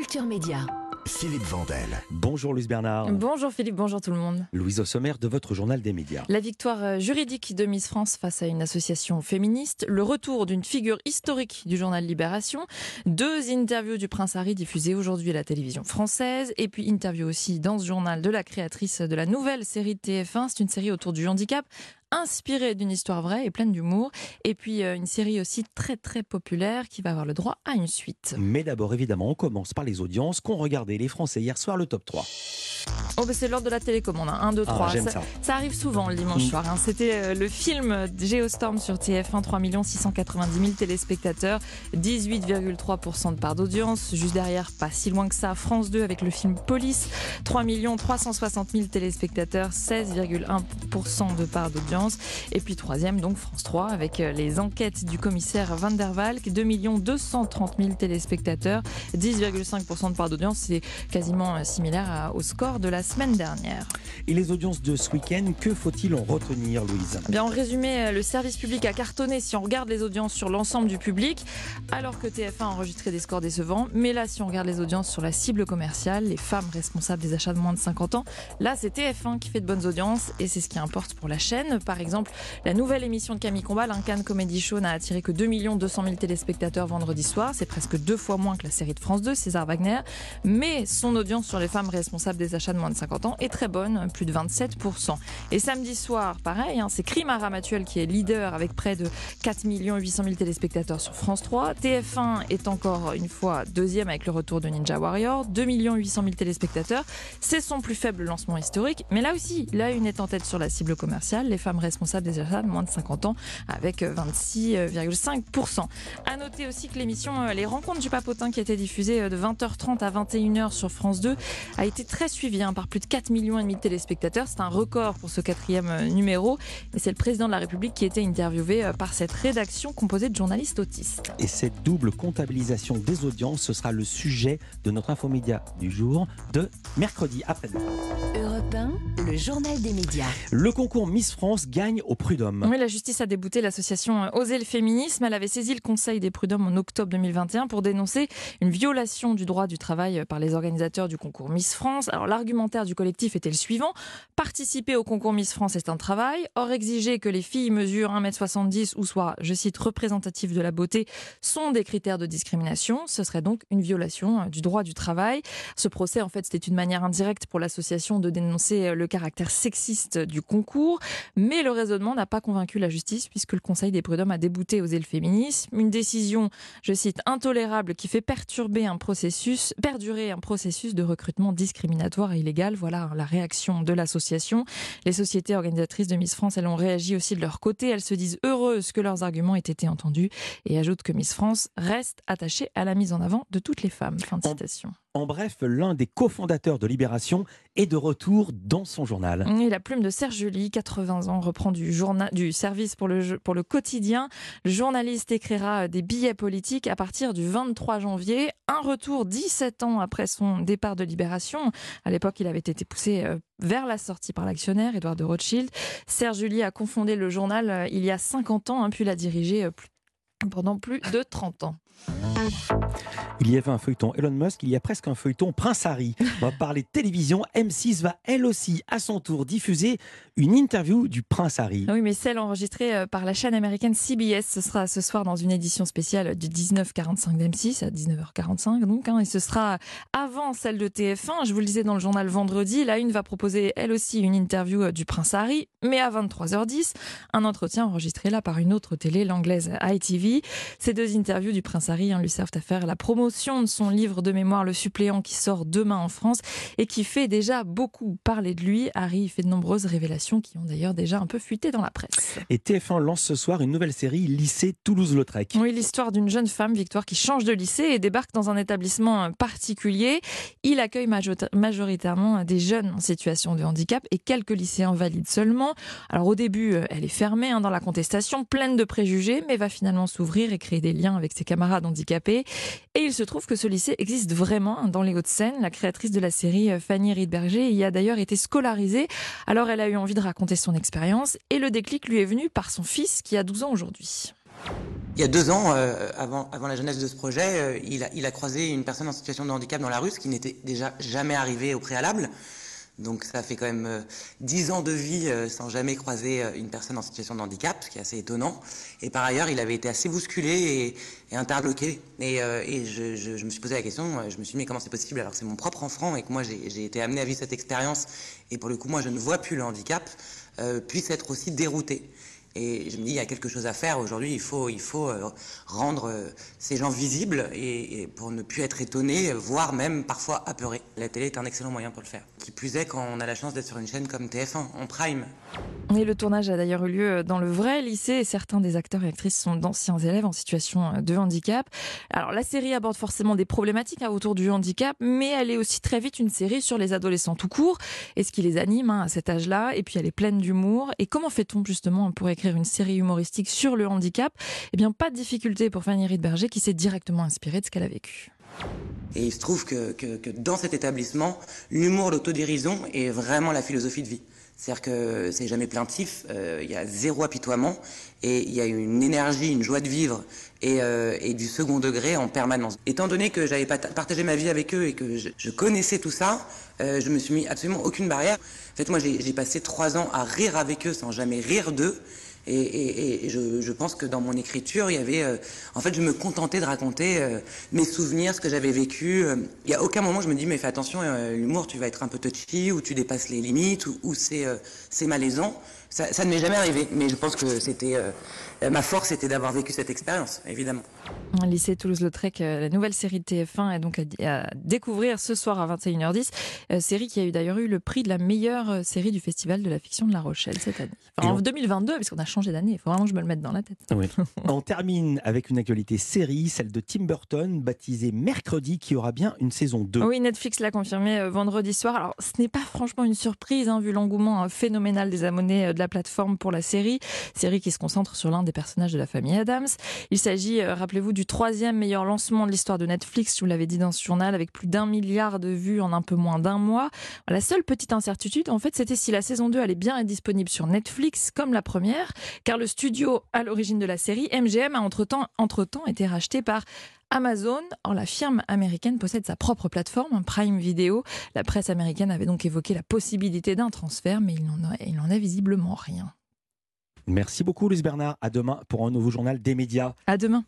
Culture Média. Philippe Vandel. Bonjour Louise Bernard. Bonjour Philippe, bonjour tout le monde. Louise au sommaire de votre journal des médias. La victoire euh, juridique de Miss France face à une association féministe, le retour d'une figure historique du journal Libération, deux interviews du prince Harry diffusées aujourd'hui à la télévision française, et puis interview aussi dans ce journal de la créatrice de la nouvelle série de TF1, c'est une série autour du handicap, inspirée d'une histoire vraie et pleine d'humour. Et puis euh, une série aussi très très populaire qui va avoir le droit à une suite. Mais d'abord, évidemment, on commence par les audiences qu'ont regardé les Français hier soir le top 3. Oh, bah, c'est l'ordre de la télécommande, 1, 2, 3. j'aime ça, ça. ça arrive souvent le dimanche Mm. soir. hein. C'était euh, le film Geostorm sur TF1, 3 690 000 téléspectateurs, 18,3% de part d'audience. Juste derrière, pas si loin que ça, France 2 avec le film Police, 3 360 000 téléspectateurs, 16,1% de part d'audience. Et puis troisième, donc France 3 avec euh, les enquêtes du commissaire Van der Valk, 2 230 000 téléspectateurs, 10,5% de part d'audience. C'est quasiment euh, similaire au score de la semaine dernière. Et les audiences de ce week-end, que faut-il en retenir, Louise? Bien, en résumé, euh, le service public a cartonné si on regarde les audiences sur l'ensemble du public, alors que TF1 a enregistré des scores décevants. Mais là, si on regarde les audiences sur la cible commerciale, les femmes responsables des achats de moins de 50 ans, là, c'est TF1 qui fait de bonnes audiences et c'est ce qui importe pour la chaîne. Par exemple, la nouvelle émission de Camille Combal, un Comedy Show, n'a attiré que 2 200 000 téléspectateurs vendredi soir. C'est presque deux fois moins que la série de France 2, César Wagner. Mais son audience sur les femmes responsables des achats de moins de 50 ans est très bonne, plus de 27%. Et samedi soir, pareil, hein, c'est Crime à Ramatuel qui est leader avec près de 4 800 000 téléspectateurs sur France 3. TF1 est encore une fois deuxième avec le retour de Ninja Warrior, 2 800 000 téléspectateurs. C'est son plus faible lancement historique, mais là aussi, la une est en tête sur la cible commerciale, les femmes responsables des achats de moins de 50 ans avec euh, 26,5%. À noter aussi que l'émission euh, Les Rencontres du Papotin qui a été diffusée euh, de 20h30 à 21h sur France 2 a été très suivie hein, par plus de 4 millions et demi de téléspectateurs. C'est un record pour ce quatrième euh, numéro. Et c'est le président de la République qui était interviewé euh, par cette rédaction composée de journalistes autistes. Et cette double comptabilisation des audiences, ce sera le sujet de notre infomédia du jour de mercredi après-demain. Europe 1, le journal des médias. Le concours Miss France gagne au Prud'homme. Oui, la justice a débouté l'association Oser le féminisme. Elle avait saisi le Conseil des prud'hommes en octobre 2021 pour dénoncer une violation du droit du travail par les organisateurs du concours Miss France. Alors l'argumentaire du collectif était le suivant participer au concours Miss France est un travail. Or exiger que les filles mesurent 1m70 ou soient, je cite, représentatives de la beauté sont des critères de discrimination. Ce serait donc une violation du droit du travail. Ce procès, en fait, c'était une manière indirecte pour l'association de dénoncer euh, le caractère sexiste du concours. Mais le raisonnement n'a pas convaincu la justice puisque le Conseil des prud'hommes a débouté Oser le féminisme. Une décision, je cite, intolérable qui fait perturber un processus, perdurer un processus de recrutement discriminatoire et illégal. Voilà la réaction de l'association. Les sociétés organisatrices de Miss France, elles ont réagi aussi de leur côté. Elles se disent heureuses que leurs arguments aient été entendus et ajoutent que Miss France reste attachée à la mise en avant de toutes les femmes. Fin de citation. En bref, l'un des cofondateurs de Libération est de retour dans son journal. Et la plume de Serge Julie, 80 ans, reprend du, service pour le, quotidien. Le journaliste écrira des billets politiques à partir du 23 janvier. Un retour 17 ans après son départ de Libération. À l'époque, il avait été poussé euh, vers la sortie par l'actionnaire, Édouard de Rothschild. Serge Julie a confondé le journal euh, il y a 50 ans, hein, puis l'a dirigé euh, pendant plus de 30 ans. Il y avait un feuilleton Elon Musk, il y a presque un feuilleton Prince Harry. On va parler télévision. M6 va elle aussi, à son tour, diffuser une interview du Prince Harry. Oui, mais celle enregistrée euh, par la chaîne américaine CBS, ce sera ce soir dans une édition spéciale du 1945 d'M6 à 19h45 donc, hein, et ce sera avant celle de TF1. Je vous le disais dans le journal vendredi, la une va proposer elle aussi une interview euh, du prince Harry, mais à 23h10, un entretien enregistré là par une autre télé, l'anglaise ITV. Ces deux interviews du prince Harry hein, lui servent à faire la promotion de son livre de mémoire Le suppléant qui sort demain en France et qui fait déjà beaucoup parler de lui. Harry fait de nombreuses révélations qui ont d'ailleurs déjà un peu fuité dans la presse. Et TF1 lance ce soir une nouvelle série, Lycée Toulouse-Lautrec. Oui, l'histoire d'une jeune femme, Victoire, qui change de lycée et débarque dans un établissement particulier. Il accueille majo- majoritairement des jeunes en situation de handicap et quelques lycéens valides seulement. Alors au début, euh, elle est fermée hein, dans la contestation, pleine de préjugés, mais va finalement s'ouvrir et créer des liens avec ses camarades handicapés. Et il se trouve que ce lycée existe vraiment dans les Hauts-de-Seine. La créatrice de la série, euh, Fanny Riedberger, y a d'ailleurs été scolarisée. Alors elle a eu envie de raconter son expérience et le déclic lui est venu par son fils qui a 12 ans aujourd'hui. Il y a deux ans, euh, avant, avant la jeunesse de ce projet, euh, il, a, il a croisé une personne en situation de handicap dans la rue, ce qui n'était déjà jamais arrivé au préalable. Donc ça fait quand même euh, dix ans de vie euh, sans jamais croiser euh, une personne en situation de handicap, ce qui est assez étonnant. Et par ailleurs, il avait été assez bousculé et, interloqué. Et, je, me suis posé la question, je me suis dit comment c'est possible alors c'est mon propre enfant et que moi j'ai été amené à vivre cette expérience et pour le coup moi je ne vois plus le handicap, puisse être aussi dérouté. Et je me dis, il y a quelque chose à faire. Aujourd'hui, il faut, il faut euh, rendre euh, ces gens visibles et, et, pour ne plus être étonnés, voire même parfois apeurés. La télé est un excellent moyen pour le faire. Qui plus est quand on a la chance d'être sur une chaîne comme TF1, en prime. Et le tournage a d'ailleurs eu lieu dans le vrai lycée et certains des acteurs et actrices sont d'anciens élèves en situation de handicap. Alors la série aborde forcément des problématiques hein, autour du handicap, mais elle est aussi très vite une série sur les adolescents tout court et ce qui les anime hein, à cet âge-là. Et puis elle est pleine d'humour. Et comment fait-on justement pour écrire une série humoristique sur le handicap Eh bien pas de difficulté pour Fanny Riedberger qui s'est directement inspirée de ce qu'elle a vécu. Et il se trouve que, que, dans cet établissement, l'humour, l'autodérision est vraiment la philosophie de vie. C'est-à-dire que c'est jamais plaintif, euh, il y a zéro apitoiement et il y a une énergie, une joie de vivre et, euh, du second degré en permanence. Étant donné que j'avais partagé ma vie avec eux et que je, je connaissais tout ça, euh, je me suis mis absolument aucune barrière. En fait, moi, j'ai passé trois ans à rire avec eux sans jamais rire d'eux. Et, et, et je, je, pense que dans mon écriture, il y avait, euh, en fait, je me contentais de raconter euh, mes souvenirs, ce que j'avais vécu. Euh, il n'y a aucun moment où je me dis, mais fais attention, euh, l'humour, tu vas être un peu touchy, ou tu dépasses les limites, ou, ou c'est c'est malaisant. Ça, ça ne m'est jamais arrivé, mais je pense que c'était ma force, c'était d'avoir vécu cette expérience, évidemment. Lycée Toulouse-Lautrec, la nouvelle série de TF1 est donc à, découvrir ce soir à 21h10. Euh, série qui a eu d'ailleurs eu le prix de la meilleure série du Festival de la fiction de La Rochelle cette année. Enfin, en on... 2022, puisqu'on a changé d'année. Il faut vraiment que je me le mette dans la tête. Oui. on termine avec une actualité série, celle de Tim Burton, baptisée Mercredi, qui aura bien une saison 2. Oui, Netflix l'a confirmé euh, vendredi soir. Alors, ce n'est pas franchement une surprise, hein, vu l'engouement phénoménal des abonnés euh, de la plateforme pour la série. Série qui se concentre sur l'un des personnages de la famille Adams. Il s'agit, rappelez-vous, du troisième meilleur lancement de l'histoire de Netflix, je vous l'avais dit dans ce journal, avec plus d'un milliard de vues en un peu moins d'un mois. La seule petite incertitude, en fait, c'était si la saison 2 allait bien être disponible sur Netflix comme la première, car le studio à l'origine de la série, MGM, a entre-temps entre -temps été racheté par Amazon. Or, la firme américaine possède sa propre plateforme, Prime Video. La presse américaine avait donc évoqué la possibilité d'un transfert, mais il n'en a, il en a visiblement rien. Merci beaucoup, Luce Bernard. À demain pour un nouveau journal des médias. À demain.